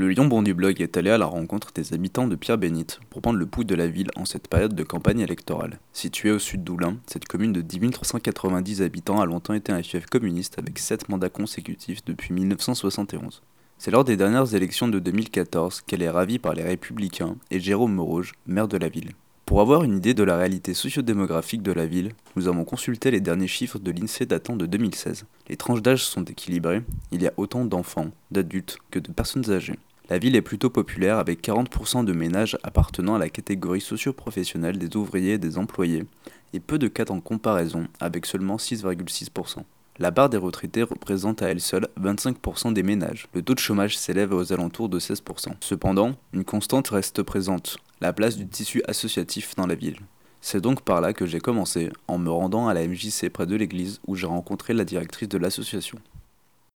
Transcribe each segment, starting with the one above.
Le Lion Bon du blog est allé à la rencontre des habitants de Pierre-Bénite pour prendre le pouls de la ville en cette période de campagne électorale. Située au sud d'Oulin, cette commune de 10 390 habitants a longtemps été un fief communiste avec 7 mandats consécutifs depuis 1971. C'est lors des dernières élections de 2014 qu'elle est ravie par les Républicains et Jérôme Morouge, maire de la ville. Pour avoir une idée de la réalité sociodémographique de la ville, nous avons consulté les derniers chiffres de l'INSEE datant de 2016. Les tranches d'âge sont équilibrées, il y a autant d'enfants, d'adultes que de personnes âgées. La ville est plutôt populaire avec 40% de ménages appartenant à la catégorie socio-professionnelle des ouvriers et des employés, et peu de cas en comparaison avec seulement 6,6%. La barre des retraités représente à elle seule 25% des ménages. Le taux de chômage s'élève aux alentours de 16%. Cependant, une constante reste présente, la place du tissu associatif dans la ville. C'est donc par là que j'ai commencé, en me rendant à la MJC près de l'église où j'ai rencontré la directrice de l'association.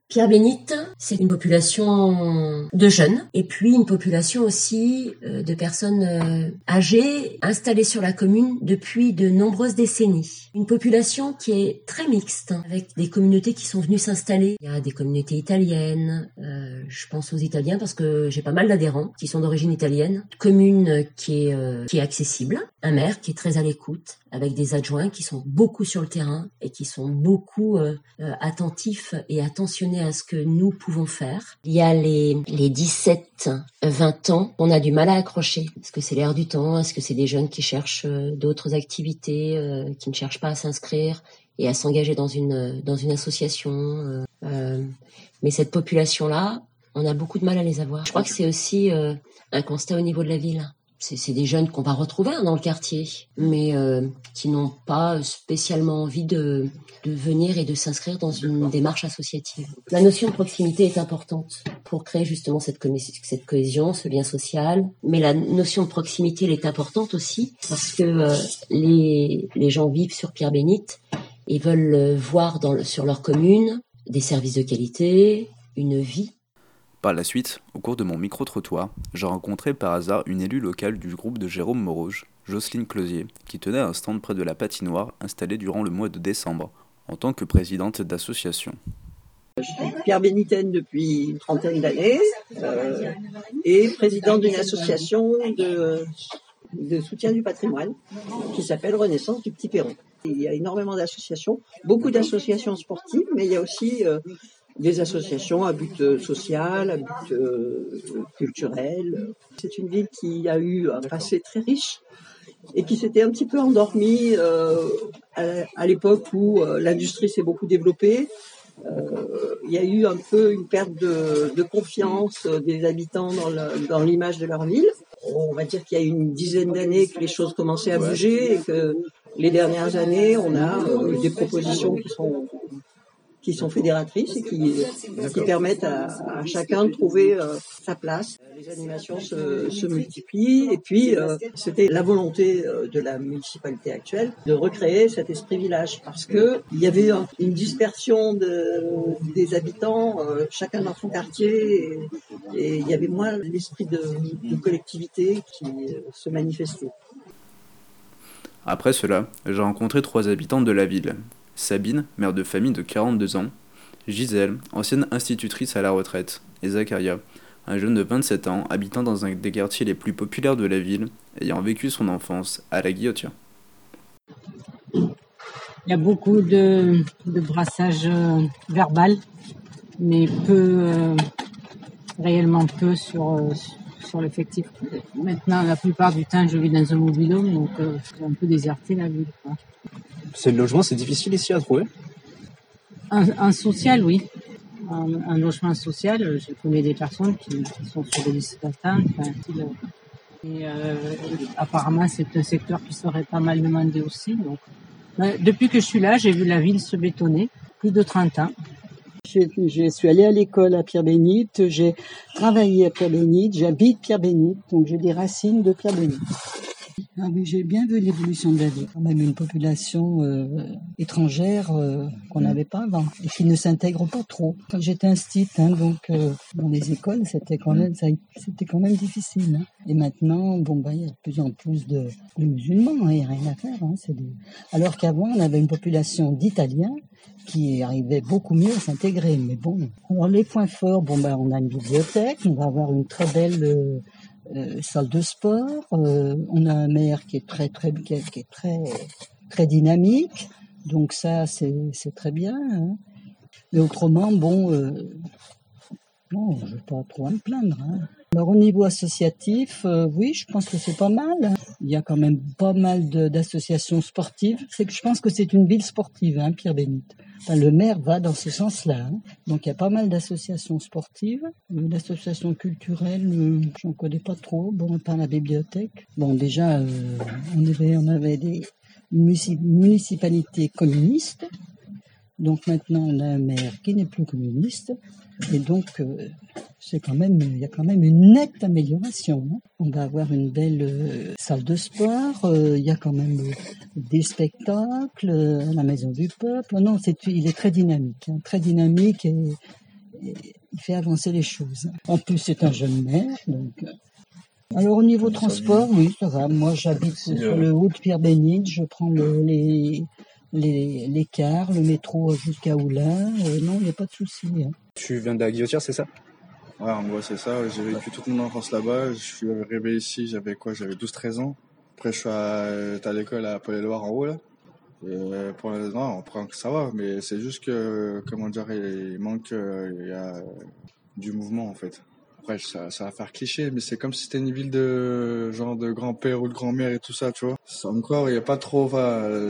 Pierre Bénite, c'est une population de jeunes et puis une population aussi euh, de personnes euh, âgées installées sur la commune depuis de nombreuses décennies. Une population qui est très mixte avec des communautés qui sont venues s'installer. Il y a des communautés italiennes, euh, je pense aux Italiens parce que j'ai pas mal d'adhérents qui sont d'origine italienne. Commune qui est qui est accessible, un maire qui est très à l'écoute avec des adjoints qui sont beaucoup sur le terrain et qui sont beaucoup attentifs et attentionnés à ce que nous pouvons faire. Il y a les, les 17, 20 ans, on a du mal à accrocher. Est-ce que c'est l'air du temps? Est-ce que c'est des jeunes qui cherchent euh, d'autres activités, euh, qui ne cherchent pas à s'inscrire et à s'engager dans une, dans une association euh, Mais cette population-là, on a beaucoup de mal à les avoir. Je crois que c'est aussi un constat au niveau de la ville c'est des jeunes qu'on va retrouver hein, dans le quartier, mais euh, qui n'ont pas spécialement envie de, de venir et de s'inscrire dans une démarche associative. La notion de proximité est importante pour créer justement cette, cette cohésion, ce lien social, mais la notion de proximité elle est importante aussi parce que euh, les, les gens vivent sur Pierre-Bénite et veulent euh, voir dans, sur leur commune des services de qualité, une vie par la suite, au cours de mon micro-trottoir, j'ai rencontré par hasard une élue locale du groupe de Jérôme Morouge, Jocelyne Closier, qui tenait un stand près de la patinoire installée durant le mois de décembre, en tant que présidente d'association. Je suis Pierre Bénitaine depuis une trentaine d'années euh, et présidente d'une association de, de, soutien du patrimoine qui s'appelle Renaissance du Petit Perron. Il y a énormément d'associations, beaucoup d'associations sportives, mais il y a aussi euh, des associations à but euh, social, à but euh, culturel. C'est une ville qui a eu un passé très riche et qui s'était un petit peu endormie euh, à, l'époque où l'industrie s'est beaucoup développée. il y a eu un peu une perte de, confiance des habitants dans l'image de leur ville. On va dire qu'il y a une dizaine d'années que les choses commençaient à bouger et que les dernières années, on a des propositions qui sont qui sont fédératrices et qui, qui permettent à, chacun de trouver euh, sa place. Les animations se, se multiplient. Et puis euh, c'était la volonté euh, de la municipalité actuelle de recréer cet esprit village. Parce que il y avait une dispersion de, des habitants, chacun dans son quartier. Et, il y avait moins l'esprit de, de collectivité qui se manifestait. Après cela, j'ai rencontré trois habitants de la ville, Sabine, mère de famille de 42 ans, Gisèle, ancienne institutrice à la retraite, et Zacharia, un jeune de 27 ans habitant dans un des quartiers les plus populaires de la ville, ayant vécu son enfance à la Guillotière. Il y a beaucoup de, brassage euh, verbal, mais peu, euh, réellement peu sur, euh, sur l'effectif. Maintenant, la plupart du temps, je vis dans un mobilhome, donc c'est un peu déserté la ville. C'est le logement, c'est difficile ici à trouver un, social, oui. Un, logement social, euh, je connais des personnes qui, sont sur des listes d'attente. et euh, apparemment, c'est un secteur qui serait pas mal demandé aussi. Donc, depuis que je suis là, j'ai vu la ville se bétonner, plus de 30 ans. Je suis allée à l'école à Pierre-Bénite, j'ai travaillé à Pierre-Bénite, j'habite Pierre-Bénite, donc j'ai des racines de Pierre-Bénite. Ah oui, j'ai bien vu l'évolution de la ville. Quand même une population euh, étrangère euh, qu'on n'avait pas avant et qui ne s'intègre pas trop. Quand j'étais instite, hein, donc euh, dans les écoles, c'était quand même ça, c'était quand même difficile. hein. Et maintenant, bon bah il y a de plus en plus de, de musulmans, hein, il n'y a rien à faire. Hein, des- Alors qu'avant, on avait une population d'Italiens qui arrivait beaucoup mieux à s'intégrer. Mais bon, alors les points forts, bon ben on a une bibliothèque, on va avoir une très belle euh, salle de sport, euh, on a un maire qui est très très qui est, qui est très très dynamique, donc ça c'est c'est très bien. hein. Mais autrement, bon, euh, non, je vais pas trop à me plaindre. hein. Alors au niveau associatif, euh, oui, je pense que c'est pas mal. Il y a quand même pas mal d'associations sportives. C'est que je pense que c'est une ville sportive, hein, Pierre Bénite. Le maire va dans ce sens-là. hein. Donc il y a pas mal d'associations sportives, Euh, d'associations culturelles. euh, J'en connais pas trop. Bon, pas la bibliothèque. Bon, déjà, euh, on avait, des munici- municipalités communistes. Donc maintenant, on a un maire qui n'est plus communiste. Et donc, c'est quand même, il y a quand même une nette amélioration. hein. On va avoir une belle euh, salle de sport. euh, il y a quand même euh, des spectacles à la Maison du Peuple. Non, c'est, il est très dynamique, hein, très dynamique et, et il fait avancer les choses. En plus, c'est un jeune maire, donc. alors au niveau transport, oui, ça va. Moi, j'habite sur le haut de Pierre-Bénite. Je prends le- les, les, les cars, le métro jusqu'à Oulin. Euh, non, il n'y a pas de souci. hein. Tu viens de la Guillotière, c'est ça? Ouais, en gros, c'est ça. J'ai vécu toute mon enfance là-bas. Je suis arrivé ici, j'avais quoi? J'avais 12-13 ans. Après, je suis à, l'école à Paul-et-Loire en haut, là. Et euh, pour non, après, ça va, mais c'est juste que, comment dire, il manque, euh, il y a du mouvement, en fait. Après, ça, ça va faire cliché, mais c'est comme si c'était une ville de, genre, de grand-père ou de grand-mère et tout ça, tu vois. Encore, il n'y a pas trop,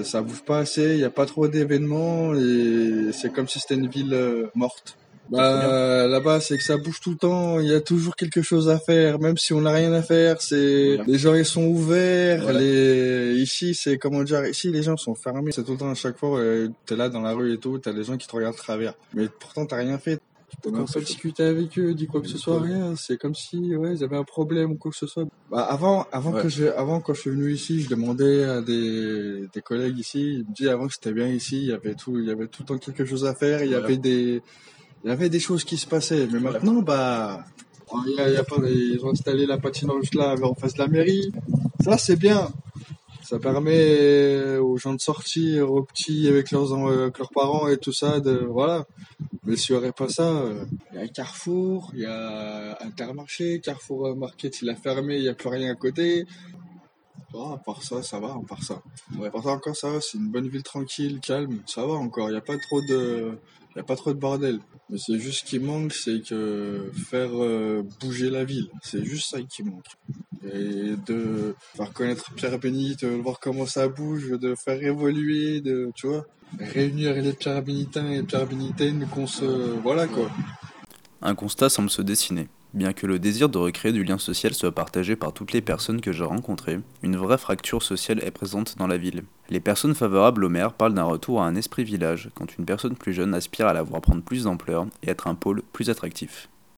ça bouge pas assez, il n'y a pas trop d'événements, et c'est comme si c'était une ville euh, morte. Bah, là-bas, c'est que ça bouge tout le temps. Il y a toujours quelque chose à faire, même si on n'a rien à faire. C'est les gens ils sont ouverts. Voilà. Les ici, c'est comment dire. Ici, les gens sont fermés. C'est tout le temps à chaque fois. euh, T'es là dans la rue et tout. T'as des gens qui te regardent de travers. Mais pourtant, t'as rien fait. Tu peux pas discuter avec eux, dire quoi que ce soit, rien. C'est comme si, ouais, ils avaient un problème ou quoi que ce soit. Bah, avant, avant Ouais. que je, avant quand je suis venu ici, je demandais à des, des collègues ici. Ils me disaient avant que c'était bien ici. Il y avait tout, il y avait tout le temps quelque chose à faire. Il y Voilà. avait des, il y avait des choses qui se passaient. Mais maintenant, bah, ils ont installé la patinoire juste là, en face de la mairie. Ça, c'est bien. Ça permet aux gens de sortir, aux petits avec leurs, parents et tout ça, voilà. Mais s'il n'y aurait pas ça, euh, il y a Carrefour, il y a Intermarché, Carrefour Market, il a fermé, il n'y a plus rien à côté. Ah, à part ça, ça va, à part ça. À part ça, encore, ça va, c'est une bonne ville tranquille, calme, ça va encore, il n'y a pas trop de, y a pas trop de bordel. Mais c'est juste ce qui manque, c'est que faire euh, bouger la ville. C'est juste ça qui manque. Et de faire connaître Pierre Bénite, de voir comment ça bouge, de faire évoluer, de, tu vois, réunir les Pierre Bénitains et Pierre Bénitaines qu'on se, voilà quoi. Un constat semble se dessiner. Bien que le désir de recréer du lien social soit partagé par toutes les personnes que j'ai rencontrées, une vraie fracture sociale est présente dans la ville. Les personnes favorables au maire parlent d'un retour à un esprit village, quand une personne plus jeune aspire à la voir prendre plus d'ampleur et être un pôle plus attractif.